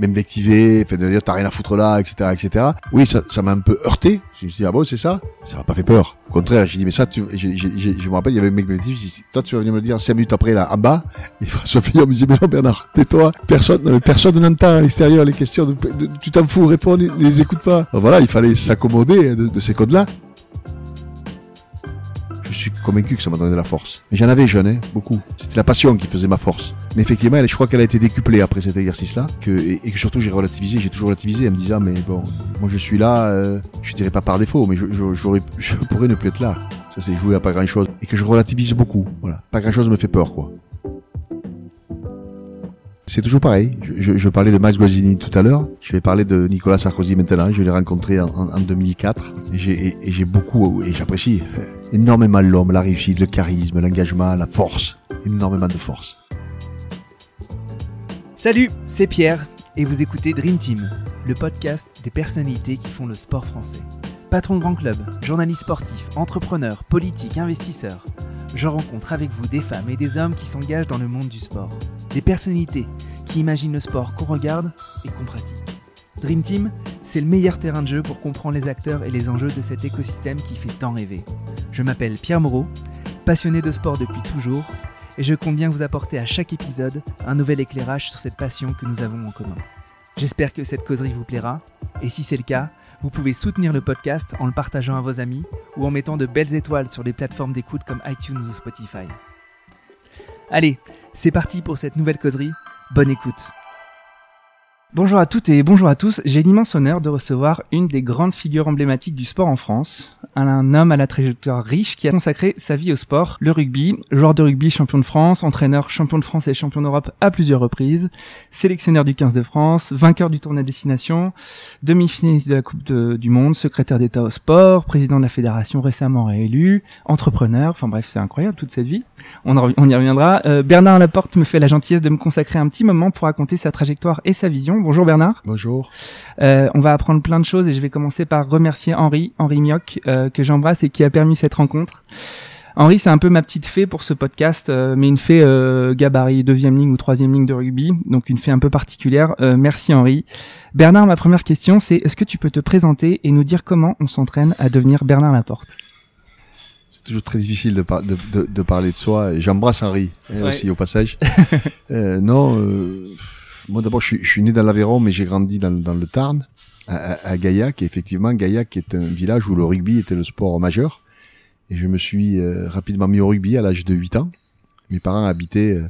m'invectiver, fait de dire t'as rien à foutre là, etc., etc. Oui, ça, ça m'a un peu heurté. Je me suis dit ah bon c'est ça? Ça m'a pas fait peur. Au contraire, j'ai dit mais ça, tu, j'ai- j'ai- j'ai- je me rappelle, il y avait un mec qui m'a dit, toi tu vas venir me le dire cinq minutes après là en bas. Et François Fillon me dit mais non Bernard, tais-toi. Personne, mais personne n'entend à l'extérieur les questions. tu t'en fous, réponds, ne les écoute pas. Voilà, il fallait s'accommoder de, de ces codes-là. Je suis convaincu que ça m'a donné de la force. Mais j'en avais jeune, hein, beaucoup. C'était la passion qui faisait ma force. Mais effectivement, elle, je crois qu'elle a été décuplée après cet exercice-là, que, et, que surtout j'ai relativisé, j'ai toujours relativisé en me disant, mais bon, moi je suis là, euh, je dirais pas par défaut, mais je, je, je pourrais ne plus être là. Ça c'est joué à pas grand-chose. Et que je relativise beaucoup. Voilà. Pas grand-chose me fait peur, quoi. C'est toujours pareil. Je, parlais de Max Guazzini tout à l'heure. Je vais parler de Nicolas Sarkozy maintenant. Je l'ai rencontré en, en, en 2004. Et j'ai, et, et j'ai beaucoup, et j'apprécie euh, énormément l'homme, la réussite, le charisme, l'engagement, la force. Énormément de force. Salut, c'est Pierre et vous écoutez Dream Team, le podcast des personnalités qui font le sport français. Patron de grand club, journaliste sportif, entrepreneur, politique, investisseur. Je rencontre avec vous des femmes et des hommes qui s'engagent dans le monde du sport. Des personnalités qui imaginent le sport qu'on regarde et qu'on pratique. Dream Team, c'est le meilleur terrain de jeu pour comprendre les acteurs et les enjeux de cet écosystème qui fait tant rêver. Je m'appelle Pierre Moreau, passionné de sport depuis toujours et je compte bien vous apporter à chaque épisode un nouvel éclairage sur cette passion que nous avons en commun. J'espère que cette causerie vous plaira, et si c'est le cas, vous pouvez soutenir le podcast en le partageant à vos amis ou en mettant de belles étoiles sur les plateformes d'écoute comme iTunes ou Spotify. Allez, c'est parti pour cette nouvelle causerie, bonne écoute Bonjour à toutes et bonjour à tous, j'ai l'immense honneur de recevoir une des grandes figures emblématiques du sport en France, un homme à la trajectoire riche qui a consacré sa vie au sport, le rugby, joueur de rugby champion de France, entraîneur champion de France et champion d'Europe à plusieurs reprises, sélectionneur du 15 de France, vainqueur du tournoi destination, demi-finaliste de la Coupe du Monde, secrétaire d'État au sport, président de la fédération récemment réélu, entrepreneur, enfin bref, c'est incroyable toute cette vie. On y reviendra. Euh, Bernard Laporte me fait la gentillesse de me consacrer un petit moment pour raconter sa trajectoire et sa vision. Bonjour Bernard. Bonjour. Euh, on va apprendre plein de choses et je vais commencer par remercier Henri, Henri Mioc, euh, que j'embrasse et qui a permis cette rencontre. Henri, c'est un peu ma petite fée pour ce podcast, euh, mais une fée euh, gabarit deuxième ligne ou troisième ligne de rugby, donc une fée un peu particulière. Euh, merci Henri. Bernard, ma première question, c'est est-ce que tu peux te présenter et nous dire comment on s'entraîne à devenir Bernard Laporte? C'est toujours très difficile de, par- de, de, de parler de soi. Et J'embrasse Henri hein, Ouais. aussi au passage. euh, non, euh, moi d'abord je suis, je suis né dans l'Aveyron, mais j'ai grandi dans, dans le Tarn, à, à, à Gaillac. Et effectivement, Gaillac est un village où le rugby était le sport majeur. Et je me suis euh, rapidement mis au rugby à l'âge de 8 ans. Mes parents habitaient euh,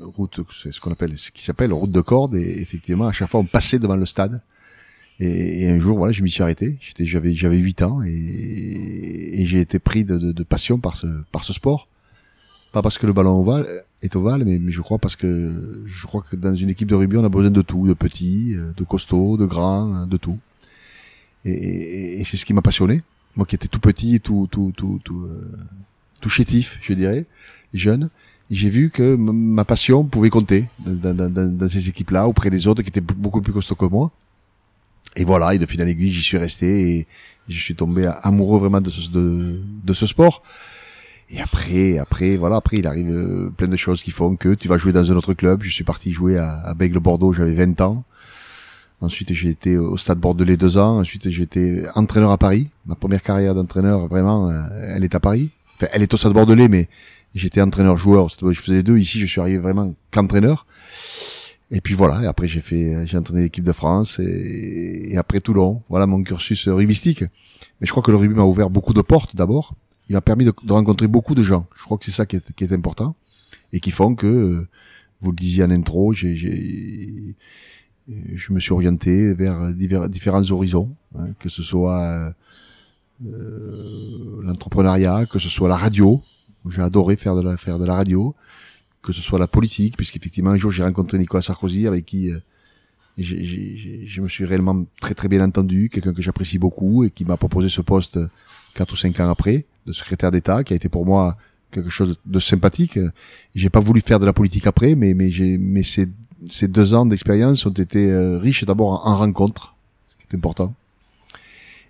route, c'est ce qu'on appelle, ce qui s'appelle route de corde. Et effectivement, à chaque fois, on passait devant le stade. Et, et un jour, voilà, je m'y suis arrêté. J'étais, j'avais, j'avais 8 ans et, et j'ai été pris de, de, de passion par ce, par ce sport. Pas parce que le ballon ovale est ovale, mais, je crois parce que je crois que dans une équipe de rugby, on a besoin de tout, de petits, euh, de costauds, de grands, de tout. Et, c'est ce qui m'a passionné. Moi qui étais tout petit, tout, tout, tout, tout, euh, tout chétif, je dirais, jeune. J'ai vu que ma passion pouvait compter dans, dans, dans, dans ces équipes-là, auprès des autres qui étaient beaucoup plus costauds que moi. Et voilà, et de fil en aiguille, j'y suis resté et je suis tombé amoureux vraiment de ce, de ce sport. Et après, après, voilà, après, il arrive euh, plein de choses qui font que tu vas jouer dans un autre club. Je suis parti jouer à, à Bègle-Bordeaux, j'avais 20 ans. Ensuite, j'ai été au Stade Bordelais deux ans. Ensuite, j'ai été entraîneur à Paris. Ma première carrière d'entraîneur, vraiment, euh, elle est à Paris. Enfin, elle est au Stade Bordelais, mais j'étais entraîneur-joueur. Je faisais les deux. Ici, je suis arrivé vraiment qu'entraîneur. Et puis voilà. Et après, j'ai fait, j'ai entraîné l'équipe de France et, après Toulon. Voilà mon cursus rugbyistique. Mais je crois que le rugby m'a ouvert beaucoup de portes d'abord. Il m'a permis de, de rencontrer beaucoup de gens. Je crois que c'est ça qui est, qui est important et qui font que, euh, vous le disiez en intro, j'ai, j'ai, je me suis orienté vers divers, différents horizons, hein, que ce soit euh, l'entrepreneuriat, que ce soit la radio, j'ai adoré faire de la faire de la radio, que ce soit la politique, puisqu'effectivement un jour j'ai rencontré Nicolas Sarkozy avec qui euh, je me suis réellement très très bien entendu, quelqu'un que j'apprécie beaucoup et qui m'a proposé ce poste quatre ou cinq ans après de secrétaire d'État, qui a été pour moi quelque chose de sympathique. J'ai pas voulu faire de la politique après, mais mais j'ai mais ces ces deux ans d'expérience ont été euh, riches d'abord en, en rencontres, ce qui est important.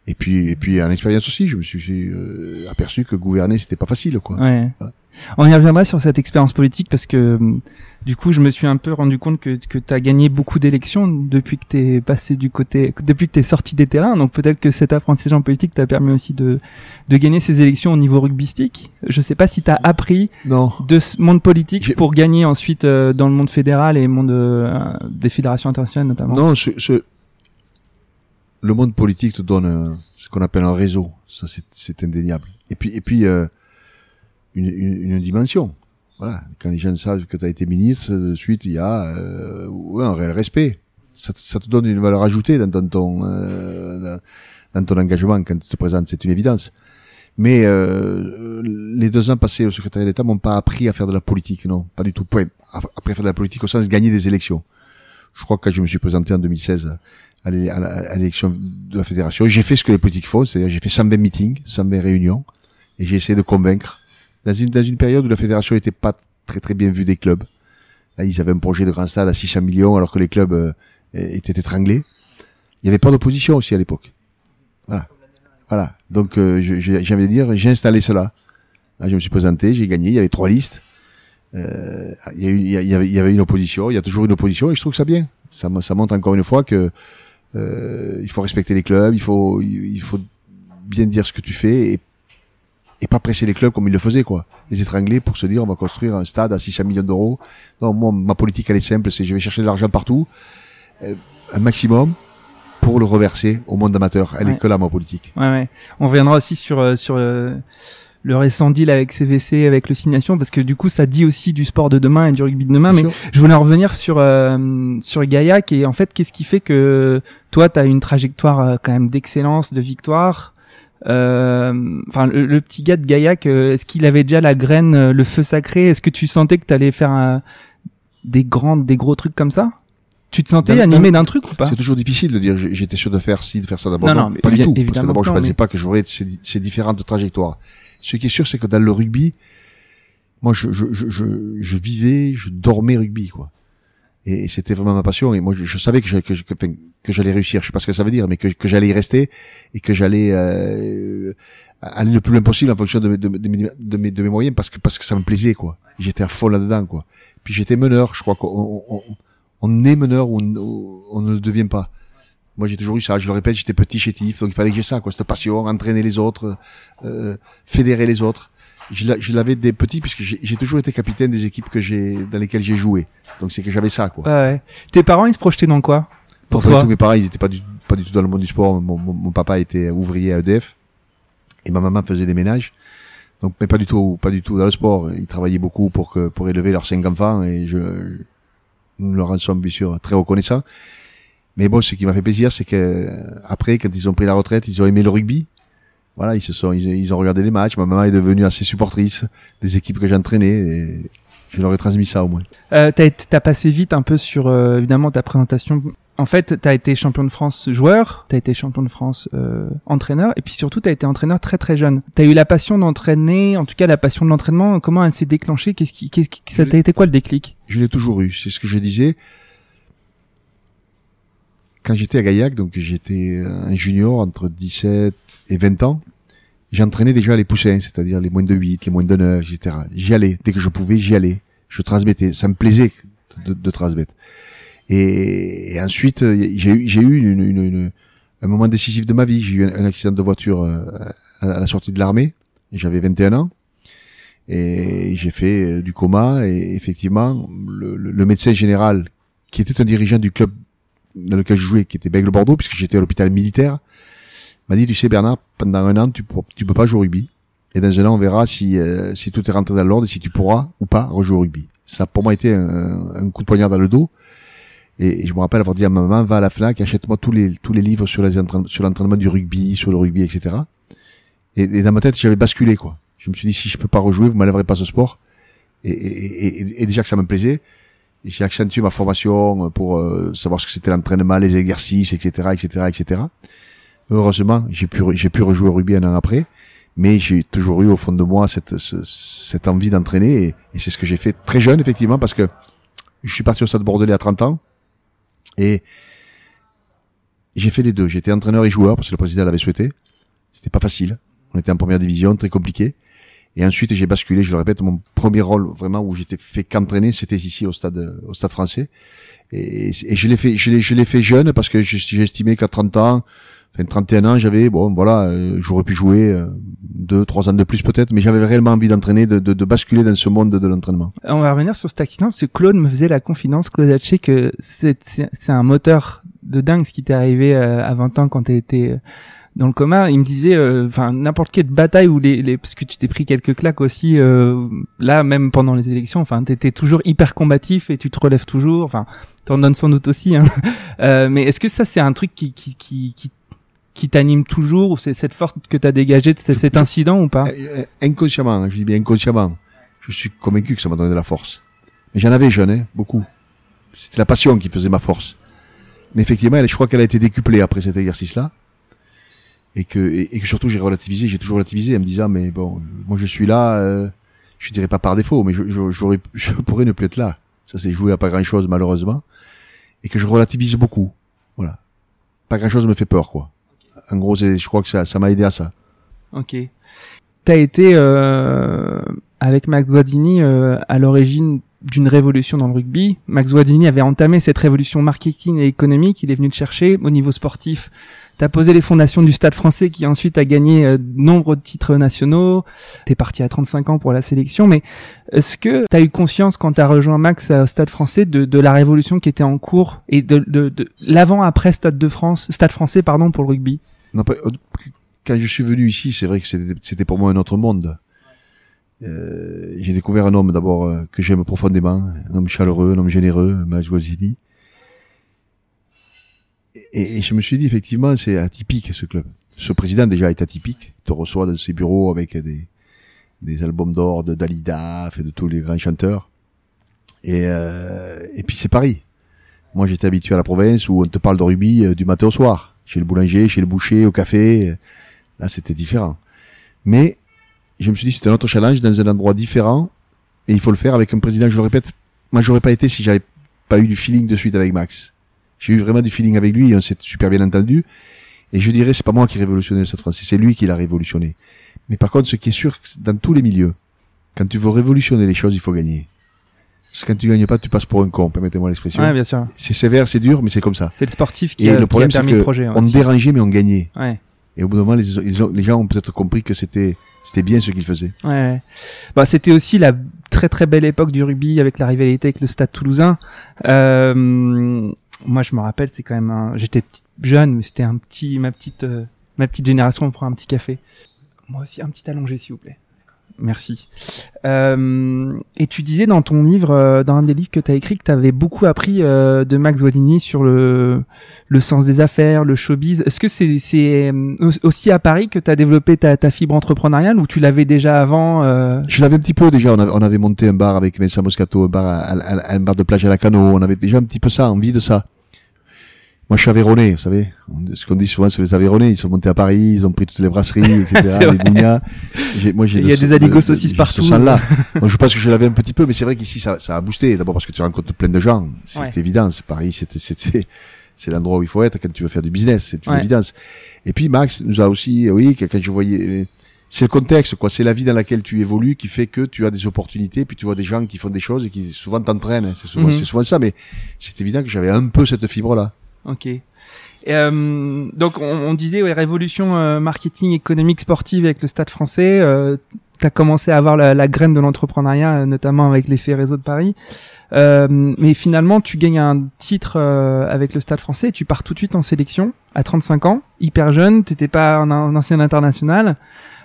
Et puis, et puis en expérience aussi, je me suis euh, aperçu que gouverner c'était pas facile, quoi. Ouais. On y reviendra sur cette expérience politique parce que du coup, je me suis un peu rendu compte que, que tu as gagné beaucoup d'élections depuis que tu es passé du côté, depuis que tu es sorti des terrains. Donc peut-être que cet apprentissage en politique t'a permis aussi de, de gagner ces élections au niveau rugbystique. Je sais pas si tu as appris non. de ce monde politique pour gagner ensuite euh, dans le monde fédéral et le monde euh, des fédérations internationales notamment. Non, le monde politique te donne un, ce qu'on appelle un réseau. Ça, c'est indéniable. Et puis, et puis euh, une, une, une, dimension. Voilà. Quand les jeunes savent que tu as été ministre, de suite, il y a euh, ouais, un réel respect. Ça, ça, te donne une valeur ajoutée dans ton, euh, dans ton engagement quand tu te présentes. C'est une évidence. Mais euh, les deux ans passés au secrétariat d'État m'ont pas appris à faire de la politique, non, pas du tout. Après faire de la politique au sens de gagner des élections. Je crois que quand je me suis présenté en 2016 à l'élection de la fédération. J'ai fait ce que les politiques font, c'est-à-dire j'ai fait 120 meetings, 120 réunions, et j'ai essayé de convaincre. Dans une, dans une période où la fédération était pas très très bien vue des clubs, là, ils avaient un projet de grand stade à 600 millions alors que les clubs euh, étaient étranglés. Il y avait pas d'opposition aussi à l'époque. Voilà. Voilà. Donc euh, de dire, j'ai installé cela. Là, je me suis présenté, j'ai gagné. Il y avait trois listes. Euh, il, y a eu, il, y avait, il y avait une opposition. Il y a toujours une opposition et je trouve ça bien. Ça, ça montre encore une fois que euh, il faut respecter les clubs, il faut, il faut bien dire ce que tu fais et, et pas presser les clubs comme ils le faisaient, quoi. Les étrangler pour se dire on va construire un stade à 600 millions d'euros. Non, moi, ma politique elle est simple, c'est je vais chercher de l'argent partout, euh, un maximum pour le reverser au monde amateur. Elle est que là ma politique. Ouais, ouais. On reviendra aussi sur euh, sur euh, le récent deal avec CVC, avec le signation, parce que du coup, ça dit aussi du sport de demain et du rugby de demain. mais je voulais en revenir sur euh, sur Gaillac et en fait, qu'est-ce qui fait que toi, tu as une trajectoire euh, quand même d'excellence, de victoire. Euh, enfin, le, petit gars de Gaillac, est-ce qu'il avait déjà la graine, le feu sacré? Est-ce que tu sentais que tu allais faire des grands, des gros trucs comme ça? Tu te sentais animé d'un truc ou pas? C'est toujours difficile de dire j'étais sûr de faire ci, de faire ça d'abord. Non, non, pas du tout. Parce que d'abord, je pensais pas que j'aurais ces, ces différentes trajectoires. Ce qui est sûr, c'est que dans le rugby, moi, je, je, je, je, vivais, je dormais rugby, quoi. Et c'était vraiment ma passion. Et moi, je, savais que, que, que, que j'allais réussir. Je sais pas ce que ça veut dire, mais que, que j'allais y rester et que j'allais euh, aller le plus loin possible en fonction de, de, de, de, mes, de mes moyens parce que parce que ça me plaisait, quoi. J'étais à fond là-dedans, quoi. Puis j'étais meneur. Je crois qu'on on, on, est meneur ou on, ne devient pas. Moi, j'ai toujours eu ça. Je le répète, j'étais petit chétif, donc il fallait que j'ai ça, quoi, cette passion, entraîner les autres, euh, fédérer les autres. Je l'avais des petits puisque j'ai toujours été capitaine des équipes que j'ai dans lesquelles j'ai joué. Donc c'est que j'avais ça, quoi. Ouais, Tes parents, ils se projetaient dans quoi? Pour toi Mes parents, ils étaient pas du, pas du tout dans le monde du sport. Mon, mon, papa était ouvrier à EDF et ma maman faisait des ménages. Donc, mais pas du tout, pas du tout dans le sport. Ils travaillaient beaucoup pour que, pour élever leurs cinq enfants et je, nous leur en sommes bien sûr très reconnaissants. Mais bon, ce qui m'a fait plaisir, c'est que après, quand ils ont pris la retraite, ils ont aimé le rugby. Voilà, ils se sont, ils, ont regardé les matchs. Ma maman est devenue assez supportrice des équipes que j'entraînais je leur ai transmis ça au moins. Euh, t'as, as passé vite un peu sur euh, évidemment ta présentation. En fait, t'as été champion de France joueur, t'as été champion de France euh, entraîneur, et puis surtout t'as été entraîneur très très jeune. T'as eu la passion d'entraîner, en tout cas la passion de l'entraînement. Comment elle s'est déclenchée? Qu'est-ce qui, qu'est-ce qui, ça t'a été quoi le déclic? Je l'ai toujours eu. C'est ce que je disais quand j'étais à Gaillac, donc j'étais un junior entre 17 et 20 ans, j'entraînais déjà les poussins, c'est-à-dire les moins de 8, les moins de 9, etc. J'y allais. Dès que je pouvais, j'y allais. Je transmettais. Ça me plaisait de, transmettre. Et, ensuite, j'ai eu, j'ai eu une, une, un moment décisif de ma vie. J'ai eu un, accident de voiture euh, à la sortie de l'armée. J'avais 21 ans. Et j'ai fait euh, du coma. Et effectivement, le, le médecin général, qui était un dirigeant du club dans lequel je jouais, qui était Bègle Bordeaux, puisque j'étais à l'hôpital militaire, m'a dit, tu sais Bernard, pendant un an, tu, tu peux pas jouer au rugby. Et dans un an, on verra si, euh, si tout est rentré dans l'ordre et si tu pourras ou pas rejouer au rugby. Ça a pour moi été un, un coup de poignard dans le dos. Et, je me rappelle avoir dit à ma maman, va à la FNAC, achète-moi tous les, tous les livres sur, sur l'entraînement du rugby, sur le rugby, etc. Et, dans ma tête, j'avais basculé, quoi. Je me suis dit, si je peux pas rejouer, vous m'enlèverez pas ce sport. Et, et, et, déjà que ça me plaisait, j'ai accentué ma formation pour euh, savoir ce que c'était l'entraînement, les exercices, etc., etc., etc. Heureusement, j'ai pu j'ai pu rejouer au rugby un an après, mais j'ai toujours eu au fond de moi cette cette envie d'entraîner et, c'est ce que j'ai fait très jeune effectivement parce que je suis parti au Stade Bordelais à 30 ans et J'ai fait les deux. J'étais entraîneur et joueur parce que le président l'avait souhaité. C'était pas facile. On était en première division, très compliqué. Et ensuite, j'ai basculé, je le répète, mon premier rôle vraiment où j'étais fait qu'entraîner, c'était ici au stade, au stade français. Et, et je l'ai fait, je l'ai, je l'ai fait jeune parce que estimé qu'à 30 ans, enfin 31 ans, j'avais, bon, voilà, euh, j'aurais pu jouer euh, deux, trois ans de plus peut-être, mais j'avais réellement envie d'entraîner, de, de, de, basculer dans ce monde de, l'entraînement. On va revenir sur ce accident parce que Claude me faisait la confidence, Claude Haché, que c'est, un moteur de dingue ce qui t'est arrivé euh, à 20 ans quand t'étais dans le coma, il me disait, euh, enfin n'importe quelle bataille où les, les, parce que tu t'es pris quelques claques aussi, euh, là même pendant les élections, enfin t'étais toujours hyper combatif et tu te relèves toujours, enfin t'en donnes sans doute aussi, hein. euh, mais est-ce que ça c'est un truc qui qui qui, qui, qui t'anime toujours ou c'est cette force que t'as dégagée de cet incident ou pas? Euh, Inconsciemment, hein, je dis bien inconsciemment, je suis convaincu que ça m'a donné de la force. Mais j'en avais jeune, hein, beaucoup. C'était la passion qui faisait ma force. Mais effectivement, je crois qu'elle a été décuplée après cet exercice-là et que et, que surtout j'ai relativisé, j'ai toujours relativisé en me disant mais bon, moi je suis là, euh, je dirais pas par défaut, mais je, je, je pourrais ne plus être là. Ça c'est joué à pas grand chose malheureusement et que je relativise beaucoup. Voilà, pas grand chose me fait peur quoi. En gros, je crois que ça ça m'a aidé à ça. Ok. T'as été euh, avec Max Guadini euh, à l'origine d'une révolution dans le rugby. Max Guadini avait entamé cette révolution marketing et économique. Il est venu te chercher au niveau sportif T'as posé les fondations du Stade français qui ensuite a gagné euh, nombre titres nationaux. T'es parti à 35 ans pour la sélection, mais est-ce que t'as eu conscience quand t'as rejoint Max au Stade français de, de, la révolution qui était en cours et de, de, de l'avant-après Stade de France, Stade français pardon pour le rugby? Pas, quand je suis venu ici, c'est vrai que c'était pour moi un autre monde. Euh, j'ai découvert un homme d'abord euh, que j'aime profondément, un homme chaleureux, un homme généreux, Max Guazzini et, et, je me suis dit effectivement c'est atypique ce club. Ce président déjà est atypique. Il te reçoit dans ses bureaux avec des, des albums d'or de Dalida, et de tous les grands chanteurs. Et, euh, et puis c'est Paris. Moi j'étais habitué à la province où on te parle de rugby euh, du matin au soir, chez le boulanger, chez le boucher, au café. Là c'était différent. Mais je me suis dit c'était un autre challenge dans un endroit différent et il faut le faire avec un président. Je le répète, moi j'aurais pas été si j'avais pas eu du feeling de suite avec Max. J'ai eu vraiment du feeling avec lui, on s'est super bien entendu. Et je dirais, c'est pas moi qui ai révolutionné le Stade français, c'est lui qui l'a révolutionné. Mais par contre, ce qui est sûr, dans tous les milieux, quand tu veux révolutionner les choses, il faut gagner. Que quand tu gagnes pas, tu passes pour un con, permettez-moi l'expression. Ouais, bien sûr. C'est sévère, c'est dur, mais c'est comme ça. C'est le sportif qui, a, le problème, permis le projet. On dérangeait, mais on gagnait. Ouais. Et au bout d'un moment, les, les gens ont peut-être compris que c'était c'était bien ce qu'ils faisaient. Ouais. Bah, c'était aussi la très très belle époque du rugby avec la rivalité avec le Stade Toulousain. Euh, moi je me rappelle, c'est quand même un... j'étais jeune, mais c'était un petit, ma petite, euh, ma petite génération, on prend un petit café. Moi aussi, un petit allongé, s'il vous plaît. Merci. Euh, et tu disais dans ton livre, euh, dans un des livres que tu as écrit, que tu avais beaucoup appris euh, de Max Guadini sur le, le sens des affaires, le showbiz. Est-ce que c'est c'est aussi à Paris que tu as développé ta, ta fibre entrepreneuriale ou tu l'avais déjà avant Je l'avais un petit peu déjà. On avait, on avait monté un bar avec Vincent Moscato, un bar, un bar de plage à la Cano. On avait déjà un petit peu ça, envie de ça. Moi, je suis Aveyronais, vous savez. Ce qu'on dit souvent sur les Aveyronais, ils sont montés à Paris, ils ont pris toutes les brasseries, etc. les. Moi, j'ai Il y a des aligos aussi partout. Ce là Donc, je pense que je l'avais un petit peu, mais c'est vrai qu'ici, ça, ça a boosté. D'abord parce que tu rencontres plein de gens. C'est évident. Paris, c'était, c'était, c'est l'endroit où il faut être quand tu veux faire du business. C'est une évidence. Et puis, Max nous a aussi, oui, quand je voyais, c'est le contexte, quoi. C'est la vie dans laquelle tu évolues qui fait que tu as des opportunités, puis tu vois des gens qui font des choses et qui souvent t'entraînent. C'est souvent, c'est souvent ça, mais c'est évident que j'avais un peu cette fibre-là. Ok. Euh, donc on, on disait ouais, révolution euh, marketing économique sportive avec le Stade Français. Euh, tu as commencé à avoir la, la graine de l'entrepreneuriat, euh, notamment avec l'effet réseau de Paris. Euh, mais finalement, tu gagnes un titre avec le Stade Français tu pars tout de suite en sélection à 35 ans, hyper jeune. T'étais pas un, un ancien international.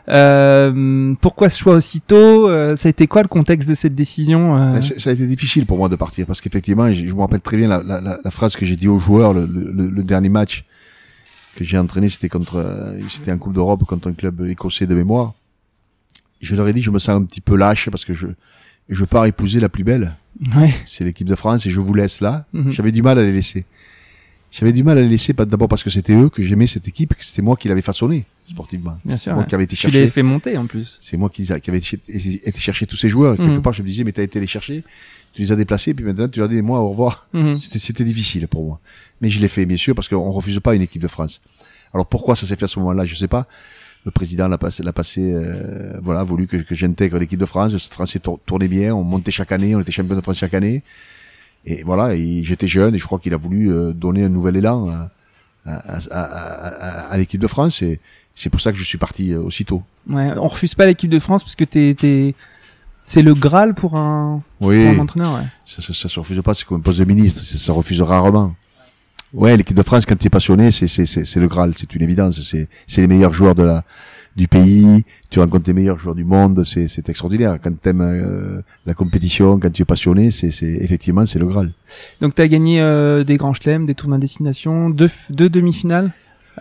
Euh, pourquoi ce choix aussitôt euh, Ça a été quoi le contexte de cette décision euh? ben, Ça a été difficile pour moi de partir parce qu'effectivement, je, me rappelle très bien la, la, la, phrase que j'ai dit aux joueurs le, le, le dernier match que j'ai entraîné, c'était contre, c'était en Coupe d'Europe contre un club écossais de mémoire. Je leur ai dit, je me sens un petit peu lâche parce que je je pars épouser la plus belle. Ouais. C'est l'équipe de France et je vous laisse là. Mhm. J'avais du mal à les laisser. J'avais du mal à les laisser, d'abord parce que c'était eux que j'aimais cette équipe, que c'était moi qui l'avais façonné. Sportivement. Bien sûr, moi ouais. qui avais été Tu l'as chercher. fait monter en plus. C'est moi qui, qui avait été chercher tous ces joueurs. Quelque Mhm. part, je me disais, mais t'as été les chercher, tu les as déplacés, puis maintenant tu leur dis, moi, au revoir. Mhm. C'était, c'était difficile pour moi. Mais je l'ai fait, bien sûr, parce qu'on refuse pas une équipe de France. Alors pourquoi ça s'est fait à ce moment-là, je sais pas. Le président l'a passé, l'a passé, euh, voilà, a voulu que, que j'intègre l'équipe de France. Le français tour- tournait bien, on montait chaque année, on était champion de France chaque année. Et voilà, j'étais jeune et je crois qu'il a voulu euh, donner un nouvel élan à, à, à, à- à- à l'équipe de France. Et c'est pour ça que je suis parti euh, aussitôt. Ouais, on refuse pas l'équipe de France parce que t'es, t'es... c'est le Graal pour un, pour un entraîneur. Ouais. ça, ça, ça se refuse pas, c'est comme un poste de ministre, ça, ça refuse rarement. Ouais, l'équipe de France, quand tu es passionné, c'est c'est c'est c'est le Graal, c'est une évidence. C'est c'est les meilleurs joueurs de la du pays. Tu rencontres les meilleurs joueurs du monde, c'est c'est extraordinaire. Quand t'aimes euh, la compétition, quand tu es passionné, c'est c'est effectivement c'est le Graal. Donc t'as gagné euh, des grands chelems, des tournois à destination, deux, deux demi-finales.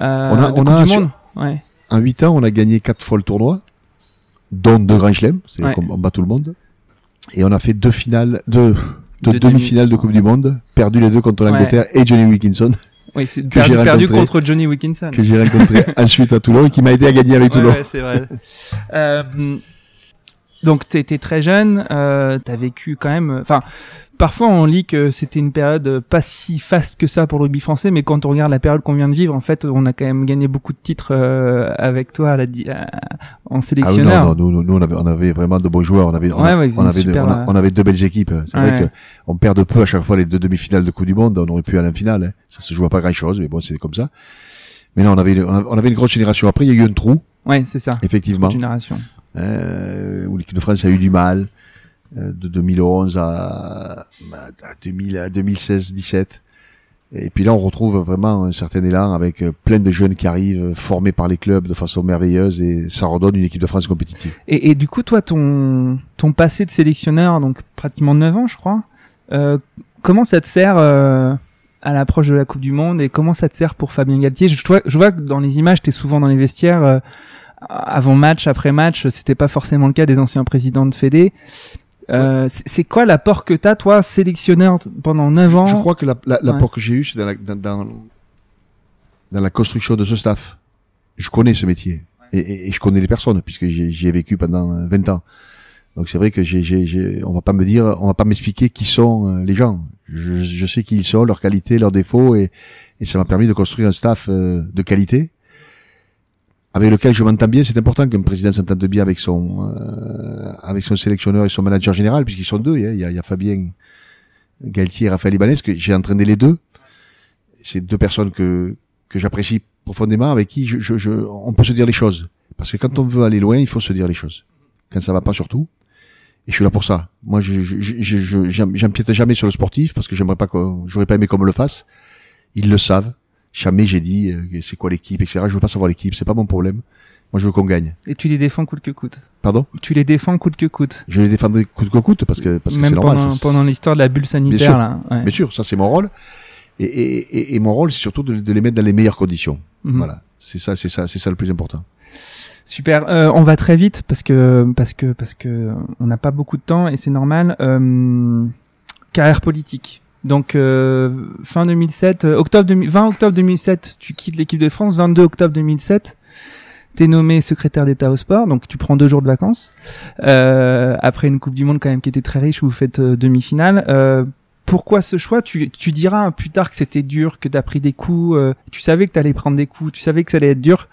Euh, On a- de on a du sur- monde. Ouais. En huit ans, on a gagné quatre fois le tournoi, dont deux grands chelems, c'est Ouais. qu'on on bat tout le monde. Et on a fait deux finales, deux, deux Deux demi-finales de Coupe du Monde, perdu les deux contre Ouais. l'Angleterre et Johnny Wilkinson. Oui, c'est perdu, perdu contre Johnny Wilkinson. que j'ai rencontré ensuite à Toulon et qui m'a aidé à gagner avec Ouais, Toulon. ouais, c'est vrai. euh, donc t'étais très jeune, euh, t'as vécu quand même. Enfin, parfois on lit que c'était une période pas si faste que ça pour le rugby français, mais quand on regarde la période qu'on vient de vivre, en fait, on a quand même gagné beaucoup de titres euh, avec toi à la, à- en Ah oui, sélectionneur. non, non, nous, nous, on, avait, on avait vraiment de bons joueurs. On avait, on, Ouais, a- ouais, vous on êtes avait, de- super, on, a- ouais. on avait deux belles équipes. C'est Ouais. vrai que on perd de peu à chaque fois les deux demi-finales de Coupe du Monde. On aurait pu aller en finale. Hein. Ça se joue à pas grand-chose, mais bon, c'est comme ça. Mais non, on avait, on avait, on avait une grosse génération. Après, il y a eu un trou, Ouais, c'est ça. effectivement, Génération. Euh, où l'équipe de France a eu du mal euh, de 2011 à, à 2000, à 2016-17. Et puis là, on retrouve vraiment un certain élan avec euh, plein de jeunes qui arrivent, formés par les clubs de façon merveilleuse, et ça redonne une équipe de France compétitive. Et, du coup, toi, ton, ton passé de sélectionneur, donc pratiquement 9 ans, je crois, euh, comment ça te sert euh, à l'approche de la Coupe du Monde et comment ça te sert pour Fabien Galtier? Je, vois, je vois que dans les images, tu es souvent dans les vestiaires, euh, avant match, après match, c'était pas forcément le cas des anciens présidents de Fédé. Euh, c'est- C'est quoi l'apport que t'as, toi, sélectionneur pendant 9 ans? Je crois que la- la- l'apport Ouais. que j'ai eu, c'est dans la, dans, dans, la construction de ce staff. Je connais ce métier. Et, et- et je connais les personnes, puisque j'ai- j'y ai vécu pendant euh, 20 ans. Donc c'est vrai que j'ai, on va pas me dire, on va pas m'expliquer qui sont euh, les gens. Je, je sais qui ils sont, leurs qualités, leurs défauts, et, et ça m'a permis de construire un staff euh, de qualité avec lequel je m'entends bien. C'est important qu'un président s'entende bien avec son, euh, avec son sélectionneur et son manager général, puisqu'ils sont deux. hein. Il y a, il y a Fabien Galtier et Raphaël Ibanez, que j'ai entraîné les deux. C'est deux personnes que, que j'apprécie profondément, avec qui je, je, je, on peut se dire les choses. Parce que quand on veut aller loin, il faut se dire les choses. Quand ça va pas, surtout. Et je suis là pour ça. Moi, je, je, je, je, je- j'em- j'empiète jamais sur le sportif parce que j'aimerais pas que, j'aurais pas aimé qu'on le fasse. Ils le savent. Jamais j'ai dit, euh, c'est quoi l'équipe, etc. Je veux pas savoir l'équipe. C'est pas mon problème. Moi, je veux qu'on gagne. Et tu les défends coûte que coûte. Pardon? Tu les défends coûte que coûte. Je les défendrai coûte que coûte parce que, parce que c'est normal. pendant, pendant l'histoire de la bulle sanitaire, sûr. là. Ouais. Bien sûr, ça c'est mon rôle. Et, et, et, et mon rôle, c'est surtout de, de les mettre dans les meilleures conditions. Mhm. Voilà. C'est ça, c'est ça, c'est ça le plus important. Super. Euh, on va très vite parce que parce que parce que on n'a pas beaucoup de temps et c'est normal. Euh, carrière politique. Donc euh, fin 2007, euh, octobre 2000 20 octobre 2007, tu quittes l'équipe de France. 22 octobre 2007, t'es nommé secrétaire d'État au sport. Donc tu prends deux jours de vacances euh, après une Coupe du Monde quand même qui était très riche où vous faites euh, demi-finale. Euh, pourquoi ce choix? Tu, tu diras plus tard que c'était dur, que t'as pris des coups, tu savais que t'allais prendre des coups, tu savais que ça allait être dur.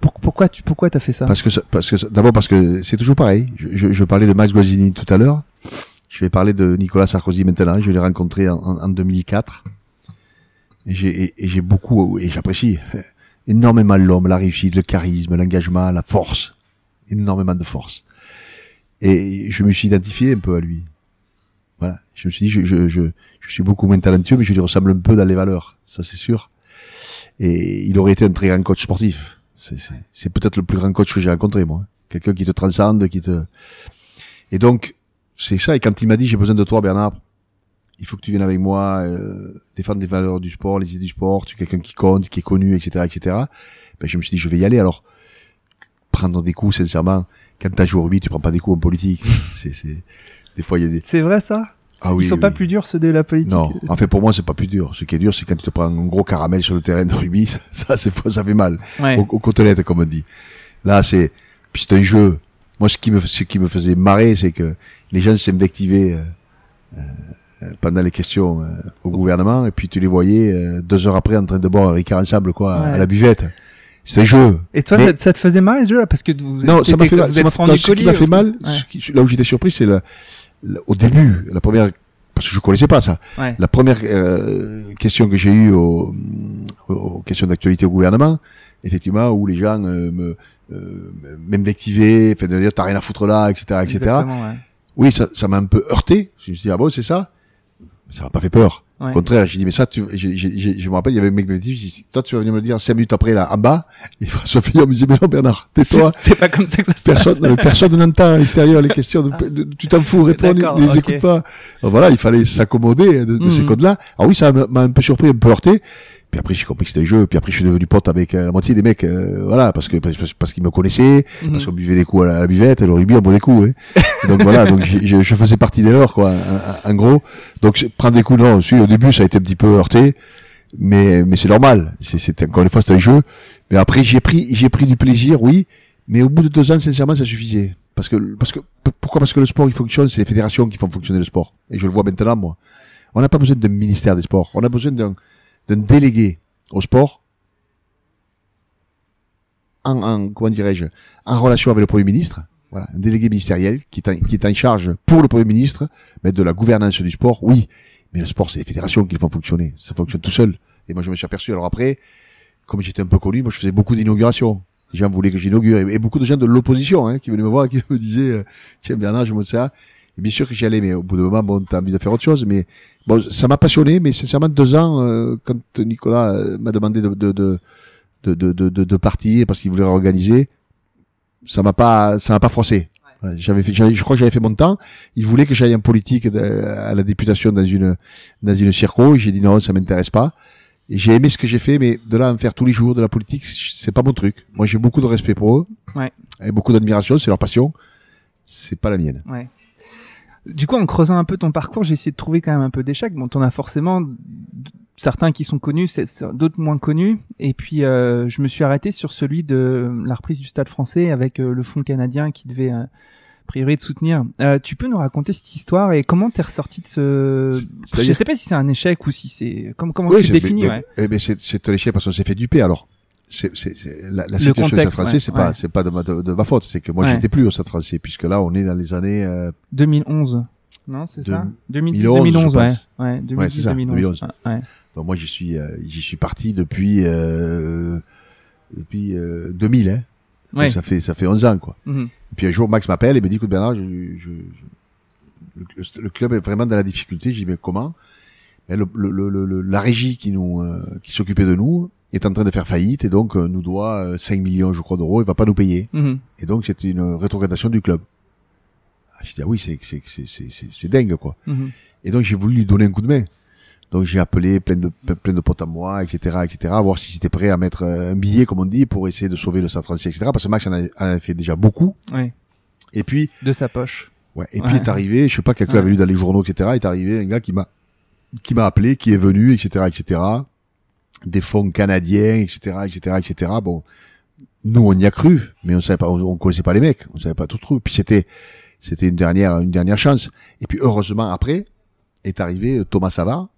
Pour- pourquoi tu pourquoi t'as fait ça? Parce que, parce que, d'abord parce que c'est toujours pareil. Je, je, je parlais de Max Guazzini tout à l'heure. Je vais parler de Nicolas Sarkozy maintenant. Je l'ai rencontré en, en, en 2004. Et j'ai, beaucoup, et j'apprécie énormément l'homme, la réussite, le charisme, l'engagement, la force. Énormément de force. Et je me suis identifié un peu à lui. Voilà. Je me suis dit, je, je, je, je suis beaucoup moins talentueux, mais je lui ressemble un peu dans les valeurs. Ça, c'est sûr. Et il aurait été un très grand coach sportif. C'est peut-être le plus grand coach que j'ai rencontré, moi. Quelqu'un qui te transcende, qui te... Et donc, c'est ça. Et quand il m'a dit, j'ai besoin de toi, Bernard, il faut que tu viennes avec moi, euh, défendre les valeurs du sport, les idées du sport, tu es quelqu'un qui compte, qui est connu, etc., etc. Ben, je me suis dit, je vais y aller. Alors, prendre des coups, sincèrement, quand t'as joué au rugby, tu prends pas des coups en politique. c'est, c'est, des fois, il y a des, C'est vrai ça? Ah oui, Ils sont oui. pas plus durs ceux de la politique? Non, en fait pour moi c'est pas plus dur. Ce qui est dur c'est quand tu te prends un gros caramel sur le terrain de rugby, ça c'est ça fait mal. Ouais. Aux côtelettes comme on dit. Là c'est puis c'est un jeu. Moi ce qui me ce qui me faisait marrer c'est que les gens s'invectivaient euh, euh, pendant les questions euh, au gouvernement et puis tu les voyais euh, deux heures après en train de boire un Ricard ensemble quoi Ouais. à la buvette. C'est un jeu. Et toi, Mais- ça, ça te faisait marrer ce jeu-là? Parce que vous Non, ça m'a fait mal. non, ce qui m'a fait mal, Ouais. ce qui- là où j'étais surpris, c'est le- le- au début, la première, parce que je connaissais pas ça. Ouais. La première euh, question que j'ai eue aux, aux questions d'actualité au gouvernement, effectivement, où les gens euh, me euh, m'invectivaient, fait de dire t'as rien à foutre là, etc., etc. Ouais. Oui, ça, ça m'a un peu heurté. Je me suis dit ah bon, c'est ça? Ça m'a pas fait peur. Ouais. Au contraire, j'ai dit mais ça, tu, j'ai- j'ai- je me rappelle, il y avait un mec qui me dit, dit, toi tu vas venir me le dire cinq minutes après là, en bas. Et François Fillon me disait mais non Bernard, tais-toi. C'est c'est pas comme ça que ça se Personne, passe. mais personne n'entend à l'extérieur les questions. De, de- tu t'en fous, réponds, ne les écoute pas. Alors voilà, il fallait s'accommoder de, de ces Mhm. codes-là. Alors oui, ça m'a un peu surpris, un peu heurté. Puis après, j'ai compris que c'était un jeu. Puis après, je suis devenu pote avec euh, la moitié des mecs, euh, voilà, parce que parce, parce qu'ils me connaissaient, Mhm. parce qu'on buvait des coups à la, à la buvette, le rugby, on boit des coups. Hein. donc voilà, donc je, je faisais partie des leurs, quoi, en, gros. Donc prendre des coups, non. Si, au début, ça a été un petit peu heurté, mais mais c'est normal. C'est c'est- encore une fois, c'est un jeu. Mais après, j'ai pris j'ai pris du plaisir, oui. Mais au bout de deux ans, sincèrement, ça suffisait. Parce que, parce que, pourquoi? Parce que le sport, il fonctionne, c'est les fédérations qui font fonctionner le sport. Et je le vois maintenant, moi. On n'a pas besoin d'un ministère des sports. On a besoin d'un, d'un délégué au sport. En, en, dirais-je, en relation avec le Premier ministre. Voilà. Un délégué ministériel qui est en, charge pour le Premier ministre, mais de la gouvernance du sport, oui. Mais le sport, c'est les fédérations qui le font fonctionner. Ça fonctionne tout seul. Et moi, je me suis aperçu. Alors après, comme j'étais un peu connu, moi, je faisais beaucoup d'inaugurations. Les gens voulaient que j'inaugure. Et, beaucoup de gens de l'opposition, hein, qui venaient me voir, qui me disaient, euh, tiens, Bernard, je monte ça. Et bien sûr que j'y allais, mais au bout d'un moment, bon, t'as envie de faire autre chose. Mais bon, ça m'a passionné, mais sincèrement, deux ans, euh, quand Nicolas euh, m'a demandé de, de, de, de, de, partir parce qu'il voulait réorganiser, ça m'a pas, ça m'a pas froissé. Voilà, J'avais fait, je crois que j'avais fait mon temps. Il voulait que j'aille en politique à la députation dans une, dans une circo. J'ai dit non, ça m'intéresse pas. Et j'ai aimé ce que j'ai fait, mais de là à en faire tous les jours de la politique, c'est pas mon truc. Moi, j'ai beaucoup de respect pour eux. Ouais. Et beaucoup d'admiration, c'est leur passion. C'est pas la mienne. Ouais. Du coup, en creusant un peu ton parcours, j'ai essayé de trouver quand même un peu d'échecs. Bon, t'en as forcément certains qui sont connus, d'autres moins connus. Et puis, euh, je me suis arrêté sur celui de la reprise du Stade français avec euh, le fonds canadien qui devait, euh, a priori, te soutenir. Euh, tu peux nous raconter cette histoire et comment t'es ressorti de ce... Je sais pas si c'est un échec ou si c'est... Comment, comment Oui, tu le définis mais, ouais. mais- eh ben, c'est, c'est un échec parce qu'on s'est fait duper. Alors, c'est, c'est, c'est- la, la situation du Stade contexte, français, ouais, c'est pas, c'est pas de ma, de, de ma faute. C'est que moi, Ouais. j'étais plus au Stade français, puisque là, on est dans les années, euh, 2011. Non, c'est ça? 2010, 2011, 2011, je ouais. Ouais, 2010, Ouais, c'est ça, 2011. 2011. Ouais. donc moi, j'y suis, euh, j'y suis parti depuis, euh, depuis euh, 2000. Hein. Donc, ça fait, ça fait 11 ans, quoi. Mhm. Et puis un jour, Max m'appelle et me dit, écoute Bernard, je, je, je- le, le club est vraiment dans la difficulté. Je dis, mais comment? Le, le, le, le- La régie qui nous, euh, qui s'occupait de nous est en train de faire faillite et donc euh, nous doit euh, 5 millions, je crois, d'euros. Il va pas nous payer. Mhm. Et donc c'est une rétrogradation du club. Ah, Je dis, ah oui, c'est, c'est, c'est, c'est, c'est, c'est dingue, quoi. Mhm. Et donc j'ai voulu lui donner un coup de main. Donc j'ai appelé plein de plein de potes à moi, etc., etc., voir s'ils étaient prêts à mettre euh, un billet, comme on dit, pour essayer de sauver le Stade français, etc. Parce que Max en a, en a fait déjà beaucoup. Ouais. Et puis De sa poche. Ouais. Et puis Ouais. est arrivé, je sais pas, quelqu'un Ouais. avait lu dans les journaux, etc. Est arrivé un gars qui m'a qui m'a appelé, qui est venu, etc., etc. Des fonds canadiens, etc., etc., etc. Bon, nous on y a cru, mais on savait pas, on, on connaissait pas les mecs, on savait pas tout truc. Puis c'était c'était une dernière une dernière chance. Et puis heureusement après est arrivé Thomas Savard,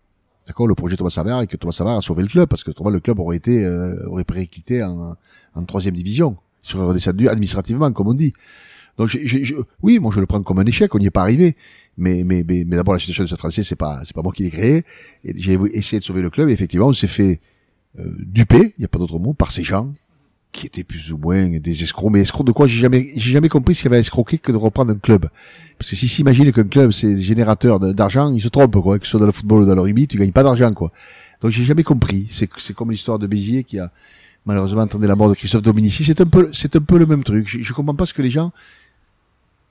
d'accord, le projet Thomas Savard et que Thomas Savard a sauvé le club parce que autrement le club aurait été euh, aurait préquitté en en troisième division, il serait redescendu administrativement comme on dit. Donc, j'ai- j'ai- je- oui, moi je le prends comme un échec, on n'y est pas arrivé. Mais, mais, mais, mais d'abord la situation de cette français, c'est pas, c'est pas moi qui l'ai créé. J'ai essayé de sauver le club. Et effectivement, on s'est fait euh, duper, il n'y a pas d'autre mot, par ces gens qui étaient plus ou moins des escrocs. Mais escrocs de quoi? J'ai jamais, j'ai jamais compris ce qu'il y avait à escroquer que de reprendre un club. Parce que si s'imagine qu'un club c'est générateur d'argent, ils se trompent quoi. Que ce soit dans le football ou dans le rugby, tu gagnes pas d'argent quoi. Donc j'ai jamais compris. C'est, c'est comme l'histoire de Béziers qui a malheureusement entendu la mort de Christophe Dominici. C'est un peu, c'est un peu le même truc. Je, je comprends pas ce que les gens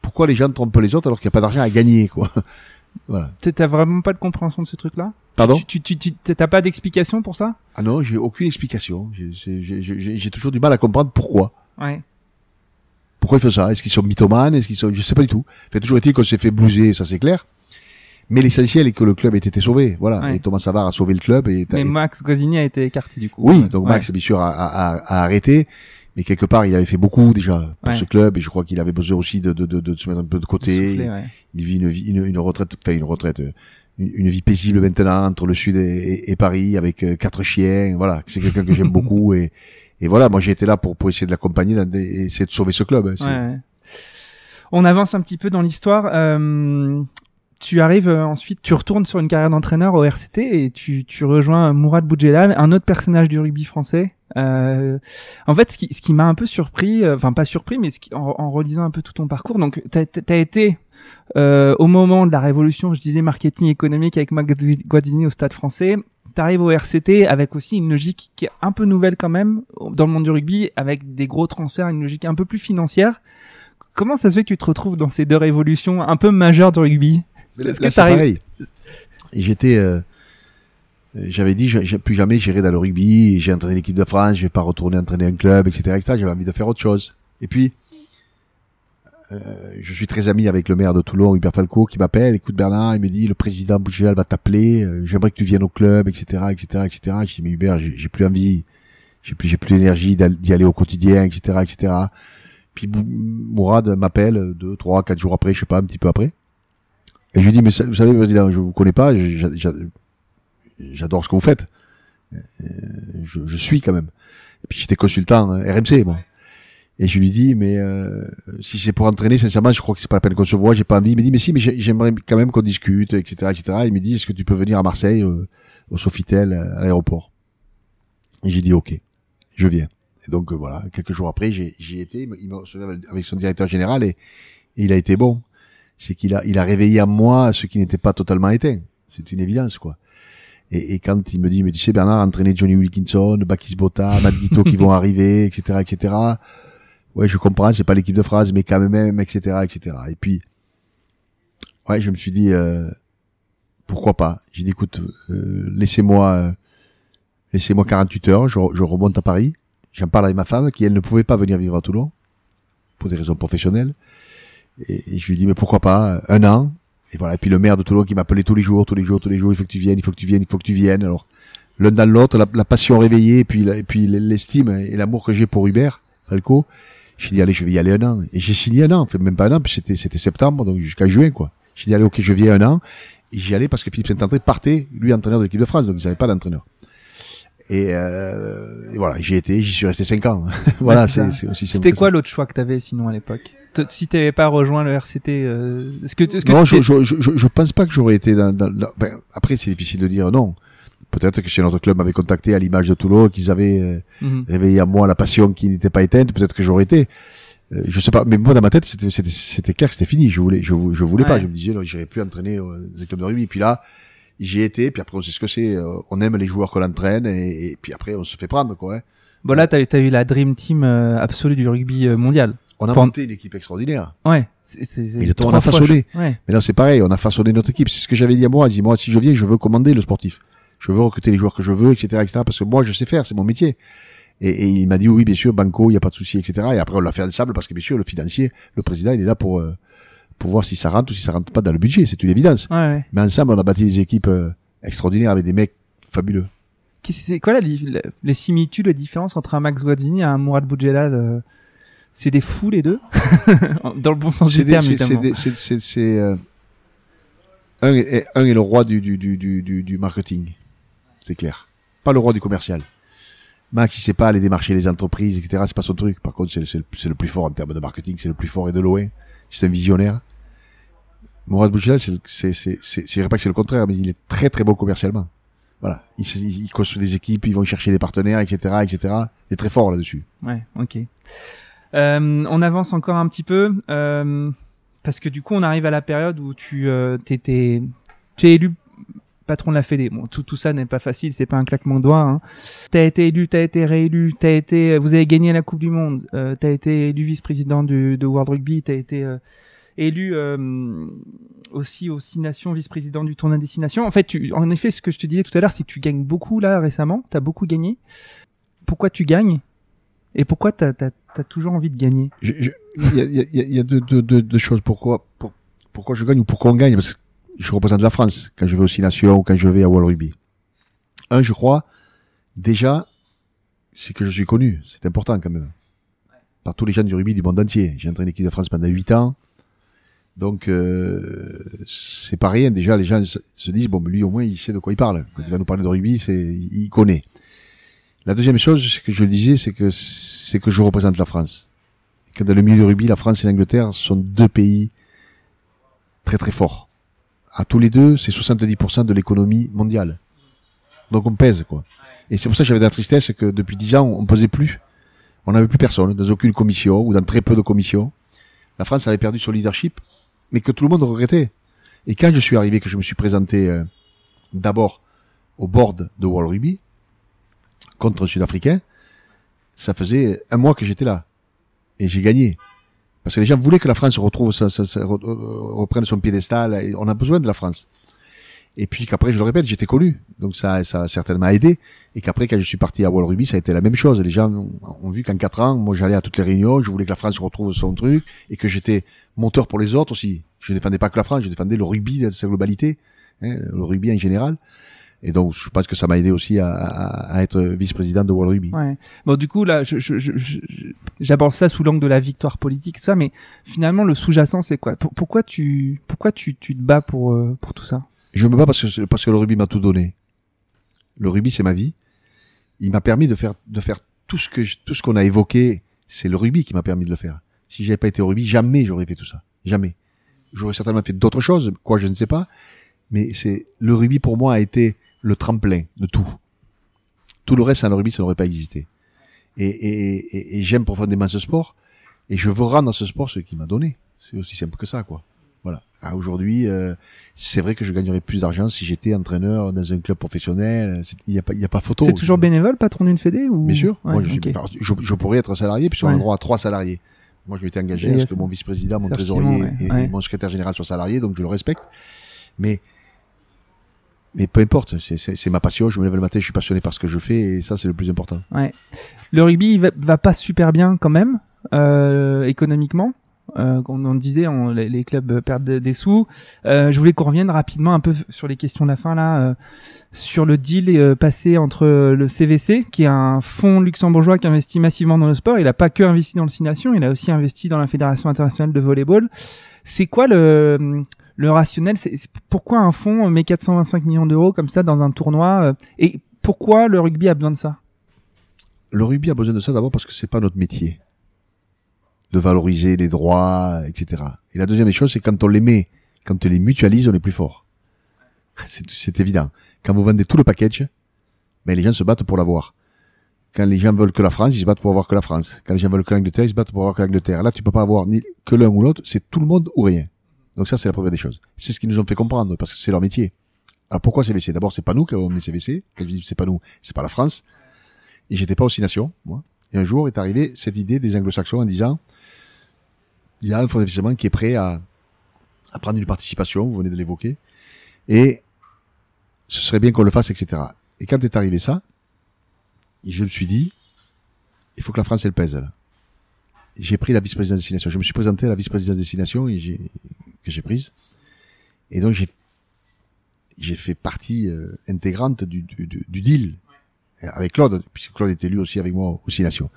pourquoi les gens trompent les autres alors qu'il n'y a pas d'argent à gagner, quoi. Voilà. T'as- vraiment pas de compréhension de ce truc-là? Pardon? Tu t'as pas d'explication pour ça? Ah non, j'ai aucune explication. J'ai- toujours du mal à comprendre pourquoi. Ouais. Pourquoi ils font ça? Est-ce qu'ils sont mythomanes? Est-ce qu'ils sont Je sais pas du tout. Fait toujours été qu'on s'est fait blouser, ça c'est clair. Mais l'essentiel est que le club ait été sauvé. Voilà. Ouais. Et Thomas Savard a sauvé le club. Et, Mais Max Guazzini a été écarté du coup. oui, donc Ouais. Max, bien sûr, a, a, a- a arrêté. Mais quelque part, il avait fait beaucoup déjà pour Ouais. ce club. Et je crois qu'il avait besoin aussi de, de, de, de se mettre un peu de côté. Ouais. Il vit une vie, une, une retraite, enfin une retraite, euh, une, une vie paisible maintenant entre le sud et, et- et Paris avec euh, quatre chiens. Voilà, c'est quelqu'un que j'aime beaucoup et, et voilà, moi j'ai été là pour, pour essayer de l'accompagner et essayer de sauver ce club. hein. On avance un petit peu dans l'histoire. Euh, tu arrives euh, ensuite, tu retournes sur une carrière d'entraîneur au RCT et tu, tu rejoins Mourad Boudjelal, un autre personnage du rugby français. Euh, en fait, ce qui, ce qui m'a un peu surpris, euh, enfin pas surpris, mais ce qui, en, en relisant un peu tout ton parcours, donc t'as as été euh, au moment de la révolution, je disais marketing économique avec Max Guazzini au Stade Français. T'arrives au RCT avec aussi une logique qui est un peu nouvelle quand même dans le monde du rugby, avec des gros transferts, une logique un peu plus financière. Comment ça se fait que tu te retrouves dans ces deux révolutions un peu majeures du rugby? Mais là, c'est pareil. J'étais, euh, euh, j'avais dit, j'ai plus jamais j'irai dans le rugby. J'ai entraîné l'équipe de France, je vais pas retourner entraîner un club, etc., etc. J'avais envie de faire autre chose. Et puis, euh, je suis très ami avec le maire de Toulon, Hubert Falco, qui m'appelle. Écoute Bernard, il me dit, le président Bougéal va t'appeler. euh, J'aimerais que tu viennes au club, etc., etc., etc. Je dis, mais Hubert, j'ai plus envie, j'ai plus, j'ai plus l'énergie d'y aller au quotidien, etc., etc. Puis Mourad m'appelle deux, trois, quatre jours après, je sais pas, un petit peu après. Et je lui dis, mais vous savez, je vous connais pas, j'a- j'a- j'adore ce que vous faites. Euh, Je, suis quand même. Et puis j'étais consultant euh, RMC, moi. Et je lui dis, mais euh, si c'est pour entraîner, sincèrement, je crois que c'est pas la peine qu'on se voit, j'ai pas envie. Il me dit, mais si, mais j'ai- j'aimerais quand même qu'on discute, etc., etc. Il me dit, est-ce que tu peux venir à Marseille, euh, au Sofitel, à l'aéroport? Et j'ai dit, ok, je viens. Et donc euh, voilà, quelques jours après, j'y étais. Il me- reçu avec- son directeur général et il a été bon. C'est qu'il a, il a réveillé en moi ce qui n'était pas totalement éteint. C'est une évidence, quoi. Et, et quand il me dit, mais tu sais, Bernard, entraîner Johnny Wilkinson, Bakis Bota, Matt Guito qui vont arriver, etc., etc. Ouais, je comprends, c'est pas l'équipe de phrase, mais quand même, etc., etc. Et puis, ouais, je me suis dit, euh, pourquoi pas J'ai dit, écoute, euh, laissez-moi, euh, laissez-moi 48 heures, je, je remonte à Paris. J'en parle avec ma femme, qui elle ne pouvait pas venir vivre à Toulon, pour des raisons professionnelles. Et, je lui dis, mais pourquoi pas Un an. Et voilà. Puis le maire de Toulon qui m'appelait tous les jours, tous les jours, tous les jours, il faut que tu viennes, il faut que tu viennes, il faut que tu viennes. Alors, l'un dans l'autre, la, passion réveillée, et puis, puis l'estime et l'amour que j'ai pour Hubert Falco. J'ai dit, allez, je vais y aller un an. Et j'ai signé un an, fait même pas un an, puis c'était, c'était septembre, donc jusqu'à juin, quoi. J'ai dit, allez, ok, je viens un an. Et j'y allais parce que Philippe Saint-André partait, lui, entraîneur de l'équipe de France, donc ils n'avaient pas d'entraîneur. Et, euh, et voilà, j'y étais, j'y suis resté cinq ans. voilà, Ouais, c'est aussi simple C'était quoi l'autre choix que t'avais sinon à l'époque? Si t'avais pas rejoint le RCT, euh, est-ce que, est-ce que non, je, je, je, je pense pas que j'aurais été dans, dans, dans- ben, après, c'est difficile de dire non. Peut-être que si notre club m'avait contacté à l'image de Toulon, qu'ils avaient euh, Mhm. réveillé à moi la passion qui n'était pas éteinte, peut-être que j'aurais été. Euh, je sais pas, mais moi dans ma tête, c'était, clair que c'était fini. Je voulais, je, je voulais pas. Je me disais non, j'irai plus entraîner un club de rugby. Puis là, j'y ai été. Puis après, on sait ce que c'est. euh, on aime les joueurs qu'on entraîne, et, et puis après, on se fait prendre, quoi. hein. Bon là, t'as eu, t'as eu la dream team euh, absolue du rugby euh, mondial. On a Pendant- monté une équipe extraordinaire. Ouais. C'est, c'est, c'est on a fois- façonné. Ouais. Mais là, c'est pareil, on a façonné notre équipe. C'est ce que j'avais dit à moi. Dis, moi, si je viens, je veux commander le sportif. Je veux recruter les joueurs que je veux, etc., etc., parce que moi, je sais faire, c'est mon métier. Et, et il m'a dit, oui, bien sûr, Banco, il n'y a pas de souci, etc. Et après, on l'a fait ensemble parce que, bien sûr, le financier, le président, il est là pour, euh, pour voir si ça rentre ou si ça rentre pas dans le budget. C'est une évidence. Ouais, ouais. Mais ensemble, on a bâti des équipes euh, extraordinaires avec des mecs fabuleux. C'est quoi la, les similitudes, les différences entre un Max Guazzini et un Mourad Boudjelal euh, C'est des fous les deux, dans le bon sens du des- terme c'est- euh, un, est, un est le roi du, du, du, du, marketing. C'est clair. Pas le roi du commercial. Max, il sait pas aller démarcher les entreprises, etc. C'est pas son truc. Par contre, c'est le, c'est le plus fort en termes de marketing. C'est le plus fort et de loin. C'est un visionnaire. Mourad Boudjelal, c'est, c'est, c'est, pas que c'est le contraire, mais il est très très bon commercialement. Voilà. Il, il, construit des équipes, ils vont chercher des partenaires, etc., etc. Il est très fort là-dessus. Ouais, ok. Euh, on avance encore un petit peu euh, parce que du coup, on arrive à la période où tu euh, t'étais, tu es élu patron de la Fédé. Bon, tout tout ça n'est pas facile, c'est pas un claquement de doigts. Hein. T'as été élu, t'as été réélu, t'as été, vous avez gagné la Coupe du Monde, euh, t'as été élu vice-président du de World Rugby, t'as été euh, élu euh, aussi aux Six Nations vice-président du tournoi Destination. En fait, tu, en effet, ce que je te disais tout à l'heure, c'est que tu gagnes beaucoup là récemment. T'as beaucoup gagné. Pourquoi tu gagnes? Et pourquoi t'as as, as toujours envie de gagner? Il y a, il y a- il y a deux, deux, deux, deux choses. Pourquoi, pour- pourquoi je gagne ou pourquoi on gagne? Parce que je représente la France quand je vais aux Six Nations ou quand je vais à World Rugby. Un, je crois, déjà, c'est que je suis connu. C'est important quand même. Par tous les gens du rugby du monde entier. J'ai entraîné l'équipe de France pendant huit ans. Donc, euh, c'est pas rien. Déjà, les gens se disent, bon, lui, au moins, il sait de quoi il parle. Quand il va nous parler de rugby, c'est, il connaît. La deuxième chose, c'est que je le disais, c'est que, c'est que je représente la France. que dans le milieu du rugby, la France et l'Angleterre sont deux pays très très forts. À tous les deux, c'est 70% de l'économie mondiale. Donc on pèse, quoi. Et c'est pour ça que j'avais de la tristesse que depuis dix ans, on ne pesait plus. On n'avait plus personne, dans aucune commission, ou dans très peu de commissions. La France avait perdu son leadership, mais que tout le monde regrettait. Et quand je suis arrivé, que je me suis présenté euh, d'abord au board de World Rugby, contre un Sud-Africain, ça faisait un mois que j'étais là. Et j'ai gagné. Parce que les gens voulaient que la France retrouve sa, reprenne son piédestal. Et on a besoin de la France. Et puis qu'après, je le répète, j'étais connu. Donc ça, ça a certainement aidé. Et qu'après, quand je suis parti à World Rugby, ça a été la même chose. Les gens ont vu qu'en quatre ans, moi, j'allais à toutes les réunions, je voulais que la France retrouve son truc et que j'étais moteur pour les autres aussi. Je ne défendais pas que la France, je défendais le rugby dans sa globalité, hein, le rugby en général. Et donc, je pense que ça m'a aidé aussi à, être vice-président de World Rugby. Ouais. Bon, du coup, là, j'aborde ça sous l'angle de la victoire politique, ça, mais finalement, le sous-jacent, c'est quoi? Pourquoi tu, pourquoi tu, tu te bats pour, euh, pour tout ça? Je me bats parce que, parce que le rugby m'a tout donné. Le rugby, c'est ma vie. Il m'a permis de faire, de faire tout ce que, tout ce qu'on a évoqué. C'est le rugby qui m'a permis de le faire. Si j'avais pas été au rugby, jamais j'aurais fait tout ça. Jamais. J'aurais certainement fait d'autres choses, quoi, je ne sais pas. Mais c'est, le rugby pour moi a été le tremplin de tout. Tout le reste, sans le rugby, ça n'aurait pas existé. Et, et, et, j'aime profondément ce sport, et je veux rendre à ce sport ce qu'il m'a donné. C'est aussi simple que ça, quoi. Ah, aujourd'hui, euh, c'est vrai que je gagnerais plus d'argent si j'étais entraîneur dans un club professionnel. Il n'y a pas, il a pas photo. C'est toujours bénévole, patron d'une fédé ou? Bien sûr. Moi, je, je, pourrais être salarié, puis on a le droit à trois salariés. Moi, je m'étais engagé à ce que mon vice-président, mon trésorier et, mon secrétaire général soient salariés, donc je le respecte. Mais mais peu importe, c'est ma passion. Je me lève le matin, je suis passionné par ce que je fais et ça, c'est le plus important. Ouais. Le rugby il va, pas super bien quand même, euh, économiquement. Euh, on, disait, on, les, clubs perdent des sous. Euh, je voulais qu'on revienne rapidement un peu sur les questions de la fin là, euh, sur le deal euh, passé entre le CVC, qui est un fonds luxembourgeois qui investit massivement dans le sport. Il a pas que investi dans le Six Nations, il a aussi investi dans la Fédération internationale de volleyball. C'est quoi le le rationnel, c'est pourquoi un fonds met 425 millions d'euros comme ça dans un tournoi euh, et pourquoi le rugby a besoin de ça? Le rugby a besoin de ça d'abord parce que c'est pas notre métier de valoriser les droits, etc. Et la deuxième chose, c'est quand on les met, quand on les mutualise, on est plus fort. C'est évident. Quand vous vendez tout le package, ben, les gens se battent pour l'avoir. Quand les gens veulent que la France, ils se battent pour avoir que la France. Quand les gens veulent que l'Angleterre, ils se battent pour avoir que l'Angleterre. Là, tu peux pas avoir ni que l'un ou l'autre, c'est tout le monde ou rien. Donc ça, c'est la première des choses. C'est ce qu'ils nous ont fait comprendre, parce que c'est leur métier. Alors pourquoi CVC D'abord, c'est pas nous qui avons mis CVC. Quand je dis c'est pas nous, c'est pas la France. Et j'étais pas aussi nation, moi. Et un jour est arrivée cette idée des anglo-saxons en disant, il y a un fonds d'investissement qui est prêt à, à prendre une participation, vous venez de l'évoquer, et ce serait bien qu'on le fasse, etc. Et quand est arrivé ça, je me suis dit, il faut que la France elle pèse j'ai pris la vice-présidence de destination. Je me suis présenté à la vice-présidence de destination et que j'ai prise. Et donc j'ai, j'ai fait partie euh, intégrante du, du, du, deal avec Claude, puisque Claude était élu aussi avec moi aux Six Nations.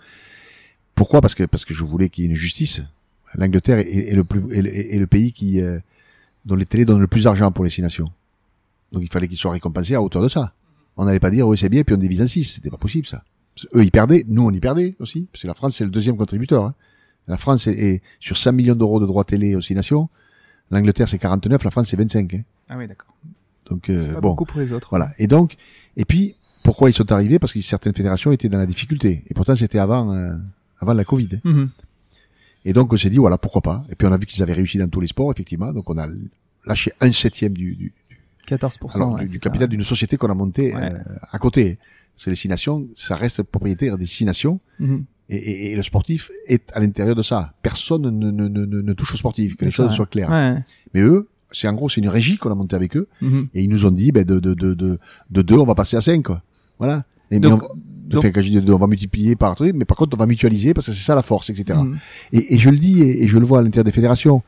Pourquoi? Parce que parce que je voulais qu'il y ait une justice. L'Angleterre est, le plus est, le pays qui euh, dont les télés donnent le plus d'argent pour les Six Nations. Donc il fallait qu'ils soient récompensés à hauteur de ça. On n'allait pas dire oui c'est bien puis on divise en six. C'était pas possible ça eux, ils perdaient, nous, on y perdait aussi, parce que la France, c'est le deuxième contributeur. Hein. La France est, sur 5 millions d'euros de droits télé aux six nations. L'Angleterre, c'est 49, la France, c'est 25. Hein. Ah oui, d'accord. Donc, euh, pas bon. beaucoup pour les autres. Voilà. Et donc, et puis, pourquoi ils sont arrivés? Parce que certaines fédérations étaient dans la difficulté. Et pourtant, c'était avant, euh, avant la Covid. Hein. Mhm. Et donc, on s'est dit, voilà, pourquoi pas. Et puis, on a vu qu'ils avaient réussi dans tous les sports, effectivement. Donc, on a lâché un septième du, du, 14% du, capital d'une société qu'on a montée euh, à côté c'est les six nations, ça reste propriétaire des six nations. Mhm. Et, et, et, le sportif est à l'intérieur de ça. Personne ne, ne, ne, ne touche au sportif, que les choses soient claires. Ouais. Mais eux, c'est en gros, c'est une régie qu'on a montée avec eux. Mhm. Et ils nous ont dit, ben, de, de, de, de, de deux, on va passer à cinq, quoi. Voilà. Et donc, on, donc, je dis on va multiplier par truc, mais par contre, on va mutualiser parce que c'est ça la force, etc. Mhm. Et, et, je le dis, et, je le vois à l'intérieur des fédérations.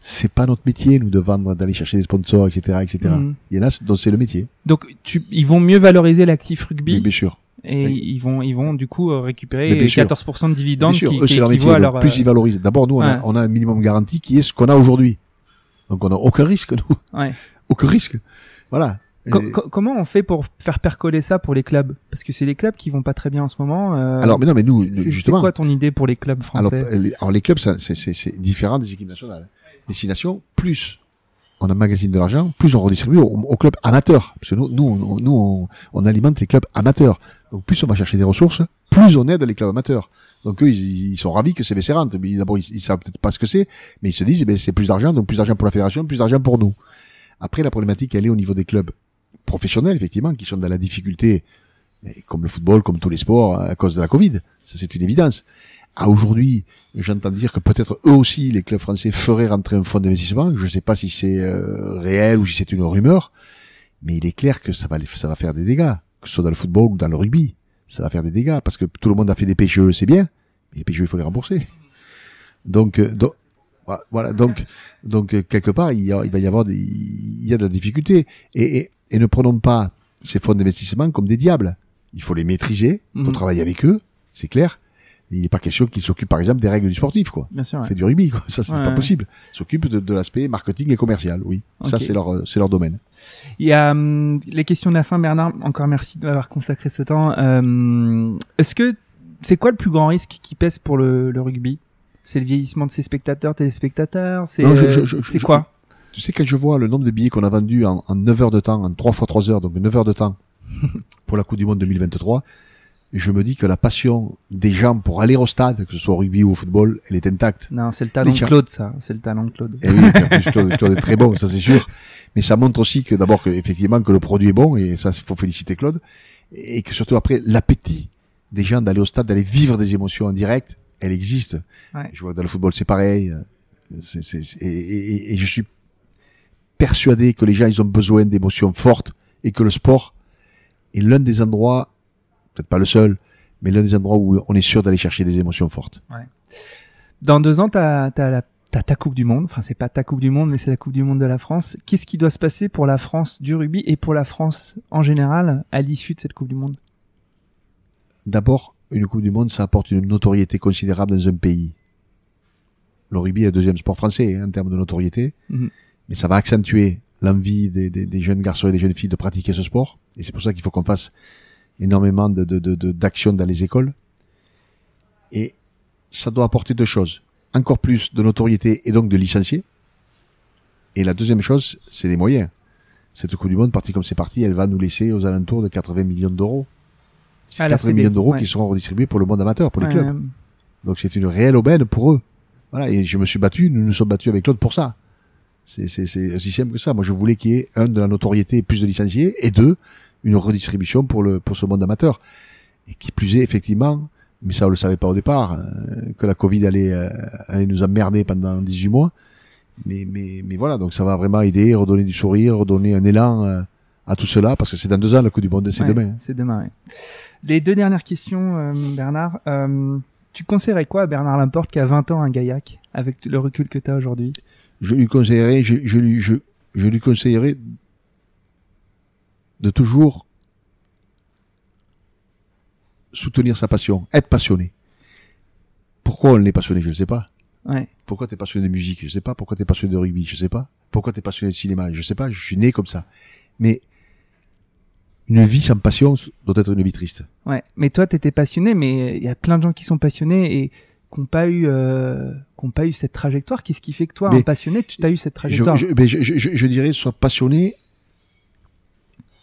c'est pas notre métier, nous, de vendre, d'aller chercher des sponsors, etc., etc. Il y en a dont c'est le métier. Donc, tu, ils vont mieux valoriser l'actif rugby Mais bien sûr. et oui. ils vont, ils vont du coup euh, récupérer sûr. 14% de dividendes Bien sûr, qui, eux, qui leur métier. à donc leur, plus ils valorisent. D'abord, nous, on, a, on a un minimum garanti qui est ce qu'on a aujourd'hui. Donc, on n'a aucun risque, nous. Ouais. Aucun risque. Voilà. Et- comment on fait pour faire percoler ça pour les clubs? Parce que c'est les clubs qui vont pas très bien en ce moment. euh, alors, mais non, mais nous, justement. C'est quoi ton idée pour les clubs français? les, alors, les clubs, c'est, différent des équipes nationales. Les six nations, plus on emmagasine de l'argent, plus on redistribue aux, aux clubs amateurs. Parce que nous, nous, on, nous on, on alimente les clubs amateurs. Donc, plus on va chercher des ressources, plus on aide les clubs amateurs. Donc, eux, ils, ils sont ravis que c'est baissé rente. Mais D'abord, ils, ils savent peut-être pas ce que c'est, mais ils se disent, eh ben, c'est plus d'argent, donc plus d'argent pour la fédération, plus d'argent pour nous. Après, la problématique, elle est au niveau des clubs professionnels, effectivement, qui sont dans la difficulté, comme le football, comme tous les sports, à cause de la Covid. Ça, c'est une évidence. À aujourd'hui, j'entends dire que peut-être eux aussi, les clubs français, feraient rentrer un fonds d'investissement. Je ne sais pas si c'est euh, réel ou si c'est une rumeur, mais il est clair que ça va, ça va faire des dégâts, que ce soit dans le football ou dans le rugby. Ça va faire des dégâts parce que tout le monde a fait des PGE, c'est bien, mais les PGE, il faut les rembourser. Donc, euh, donc voilà, donc, donc euh, quelque part, il, y a- il va y avoir des, il y a de la difficulté. Et, et, et ne prenons pas ces fonds d'investissement comme des diables. Il faut les maîtriser, il faut Mhm. travailler avec eux, c'est clair. Il n'est pas question qu'ils s'occupent, par exemple, des règles du sportif, quoi. Bien sûr. Ouais. fait du rugby, quoi. Ça, c'est Ouais, pas ouais. possible. Ils s'occupent de, de l'aspect marketing et commercial, oui. Ça, c'est leur, c'est leur domaine. Il y a hum, les questions de la fin, Bernard. Encore merci de m'avoir consacré ce temps. Euh, Est-ce que c'est quoi le plus grand risque qui pèse pour le, le rugby? C'est le vieillissement de ses spectateurs, téléspectateurs C'est euh, quoi Tu sais, quand je vois le nombre de billets qu'on a vendus en, en 9 heures de temps, en 3 fois 3 heures, donc 9 heures de temps, pour la Coupe du Monde 2023, je me dis que la passion des gens pour aller au stade, que ce soit au rugby ou au football, elle est intacte. Non, c'est le talent de Claude, ça. C'est le talent de Claude. Et oui, plus, Claude, Claude est très bon, ça c'est sûr. Mais ça montre aussi que d'abord que effectivement que le produit est bon et ça il faut féliciter Claude et que surtout après l'appétit des gens d'aller au stade, d'aller vivre des émotions en direct, elle existe. Ouais. Je vois que dans le football c'est pareil. et, et- et je suis persuadé que les gens ils ont besoin d'émotions fortes et que le sport est l'un des endroits, peut-être pas le seul, mais l'un des endroits où on est sûr d'aller chercher des émotions fortes. Dans deux ans, t'as as la t'as ta Coupe du Monde. Enfin, c'est pas ta Coupe du Monde, mais c'est la Coupe du Monde de la France. Qu'est-ce qui doit se passer pour la France du rugby et pour la France en général à l'issue de cette Coupe du Monde? D'abord, une Coupe du Monde, ça apporte une notoriété considérable dans un pays. Le rugby est le deuxième sport français hein, en termes de notoriété, Mhm. mais ça va accentuer l'envie des, des- des jeunes garçons et des jeunes filles de pratiquer ce sport. Et c'est pour ça qu'il faut qu'on fasse énormément de, de, de- de- d'actions dans les écoles. Et ça doit apporter deux choses. Encore plus de notoriété et donc de licenciés. Et la deuxième chose, c'est les moyens. Cette Coupe du Monde, partie comme c'est parti, elle va nous laisser aux alentours de 80 millions d'euros. C'est À la 80 Fédé, millions d'euros ouais. qui seront redistribués pour le monde amateur, pour les Ouais, clubs. Donc c'est une réelle aubaine pour eux. Voilà, et je me suis battu, nous nous sommes battus avec Claude pour ça. C'est, c'est, c'est aussi simple que ça. Moi, je voulais qu'il y ait, un, de la notoriété, plus de licenciés, et deux, une redistribution pour le, pour ce monde amateur. Et qui plus est, effectivement, mais ça, on le savait pas au départ, euh, que la Covid allait, euh, allait nous emmerder pendant 18 mois. Mais, mais, mais voilà, donc ça va vraiment aider, redonner du sourire, redonner un élan euh, à tout cela, parce que c'est dans deux ans, le coup du monde, c'est ouais, demain. C'est demain, ouais. Les deux dernières questions, euh, Bernard. Euh, tu conseillerais quoi à Bernard Lamporte qui a 20 ans à Gaillac, avec le recul que tu as aujourd'hui? Je lui conseillerais, je, je lui, je, je lui conseillerais de toujours soutenir sa passion, être passionné. Pourquoi on est passionné, je ne sais pas. Ouais. Pourquoi t'es passionné de musique, je sais pas. Pourquoi t'es passionné de rugby, je sais pas. Pourquoi t'es passionné de cinéma, je sais pas. Je suis né comme ça. Mais une vie sans passion doit être une vie triste. Ouais. Mais toi, t'étais passionné, mais il y a plein de gens qui sont passionnés et qui n'ont pas eu, euh, qui ont pas eu cette trajectoire. Qu'est-ce qui fait que toi, Mais un passionné, tu as eu cette Je, trajectoire je, je, je, je- je dirais, sois passionné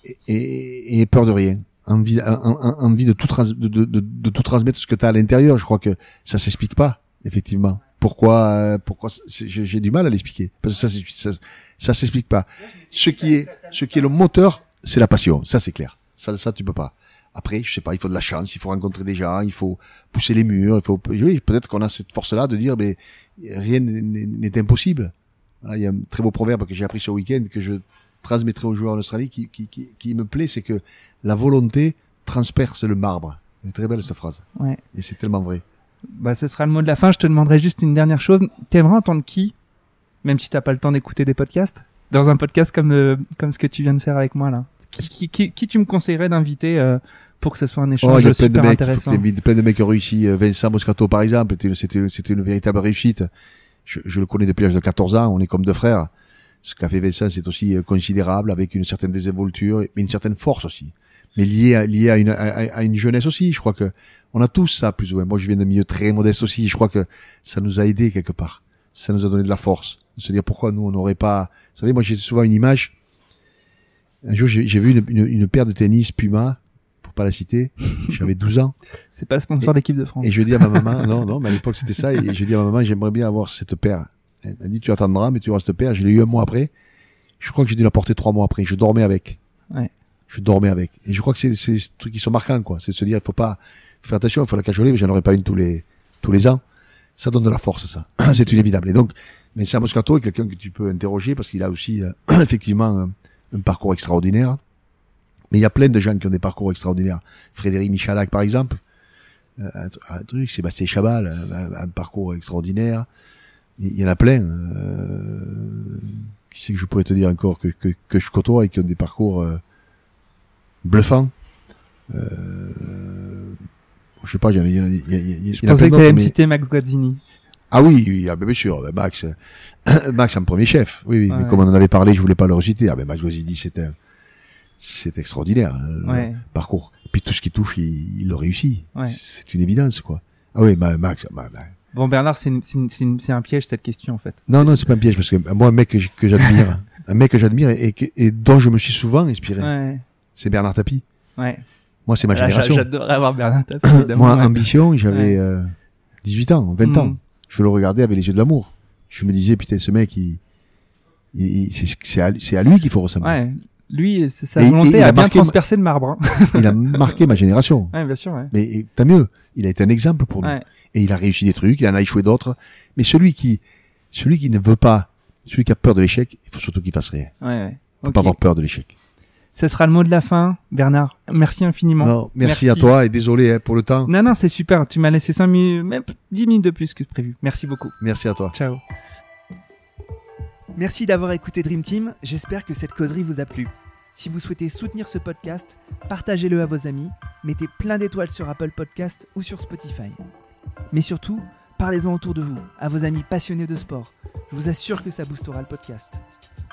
et, et, et peur de rien. Envie, en- en- envie de tout, trans, de, de, de, de tout transmettre ce que tu as à l'intérieur. Je crois que ça s'explique pas, effectivement. Pourquoi, euh, pourquoi j'ai du mal à l'expliquer parce que ça, ça, ça s'explique pas. Ce qui est, ce qui est le moteur, c'est la passion. Ça, c'est clair. Ça, ça, tu peux pas. Après, je sais pas, il faut de la chance, il faut rencontrer des gens, il faut pousser les murs, il faut, oui, peut-être qu'on a cette force-là de dire, mais rien n'est- impossible. Voilà, il y a un très beau proverbe que j'ai appris ce week-end que je transmettrai aux joueurs en Australie qui, qui, qui, qui me plaît, c'est que la volonté transperce le marbre. C'est très belle cette phrase. Ouais. Et c'est tellement vrai. Bah, ce sera le mot de la fin. Je te demanderai juste une dernière chose. T'aimerais entendre qui même si t'as pas le temps d'écouter des podcasts Dans un podcast comme euh, comme ce que tu viens de faire avec moi là, qui, qui, qui, tu me conseillerais d'inviter euh, pour que ce soit un Oh, échange il y a plein de mecs, il faut que intéressant t'aies- plein de mecs qui ont réussi. Euh, Vincent Moscato, par exemple, c'était, c'était, une véritable réussite. Je, je le connais depuis l'âge de 14 ans, on est comme deux frères. Ce qu'a fait Vincent, c'est aussi euh, considérable, avec une certaine désinvolture, mais une certaine force aussi. Mais lié à, lié à une, à, à une jeunesse aussi. Je crois que on a tous ça, plus ou moins. Moi, je viens d'un milieu très modeste aussi. Je crois que ça nous a aidé quelque part. Ça nous a donné de la force. De se dire pourquoi nous, on n'aurait pas... Vous savez, moi, j'ai souvent une image. Un jour, j'ai, vu une, une, une paire de tennis Puma, pour pas la citer. J'avais 12 ans. C'est pas le sponsor de l'équipe de France. Et je dis à ma maman, non, non, mais à l'époque c'était ça, et je dis à ma maman, j'aimerais bien avoir cette paire. Elle m'a dit, tu attendras, mais tu auras cette paire. Je l'ai eu un mois après. Je crois que j'ai dû la porter trois mois après. Je dormais avec. Ouais. Je dormais avec. Et je crois que c'est des trucs qui sont marquants, quoi. C'est de se dire, il faut pas faire attention, il faut la cajoler, mais j'en aurais pas une tous les tous les ans. Ça donne de la force, ça. c'est inévitable. Et donc, mais Moscato est quelqu'un que tu peux interroger parce qu'il a aussi euh, effectivement un, parcours extraordinaire. Mais il y a plein de gens qui ont des parcours extraordinaires. Frédéric Michalak, par exemple, euh, un, tr- un truc, Sébastien Chabal, un, un parcours extraordinaire. Il y en a plein. Euh, qui c'est que je pourrais te dire encore que, que, que je côtoie et qui ont des parcours euh, bluffants. Euh, je sais pas, il y en a, il y en a, il y a- y Je a pensais plein que t'allais d'autres, me citer Max Guazzini. Ah oui, oui, ah ben bien sûr, ben Max, euh, Max en premier chef. Oui, oui, Ouais. mais comme on en avait parlé, je voulais pas le reciter. Ah ben Max Guazzini, c'était, c'est extraordinaire le Ouais. parcours. Puis tout ce qui touche, il, il le réussit. Ouais. C'est une évidence, quoi. Ah oui, Ma- Max, ma- ma- Bon Bernard, c'est un piège cette question en fait. non, non, c'est pas un piège parce que moi, un mec que j'admire, un mec que j'admire et, et et dont je me suis souvent inspiré, Ouais. c'est Bernard Tapie. Ouais. Moi, c'est ma j'a- génération. J'adorerais avoir Bernard Tapie. Moi, ambition, j'avais euh, 18 ans, 20 ans. Je le regardais avec les yeux de l'amour. Je me disais, putain, ce mec, il, il- il- c'est à, lui qu'il faut ressembler. Ouais. Lui, sa volonté il a bien marqué- transpercer le marbre. hein. Il a marqué ma génération. Ouais, bien sûr. Ouais. Mais tant mieux, il a été un exemple pour nous. Ouais. Et il a réussi des trucs, il en a échoué d'autres. Mais celui qui, celui qui ne veut pas, celui qui a peur de l'échec, il faut surtout qu'il fasse rien. Ouais. ouais. Il faut pas avoir peur de l'échec. Ce sera le mot de la fin, Bernard. Merci infiniment. Non, merci, Merci. à toi et désolé hein, pour le temps. Non, non, c'est super. Tu m'as laissé 5 minutes, même 10 minutes de plus que prévu. Merci beaucoup. Merci à toi. Ciao. Merci d'avoir écouté Dream Team. J'espère que cette causerie vous a plu. Si vous souhaitez soutenir ce podcast, partagez-le à vos amis, mettez plein d'étoiles sur Apple Podcast ou sur Spotify. Mais surtout, parlez-en autour de vous, à vos amis passionnés de sport. Je vous assure que ça boostera le podcast.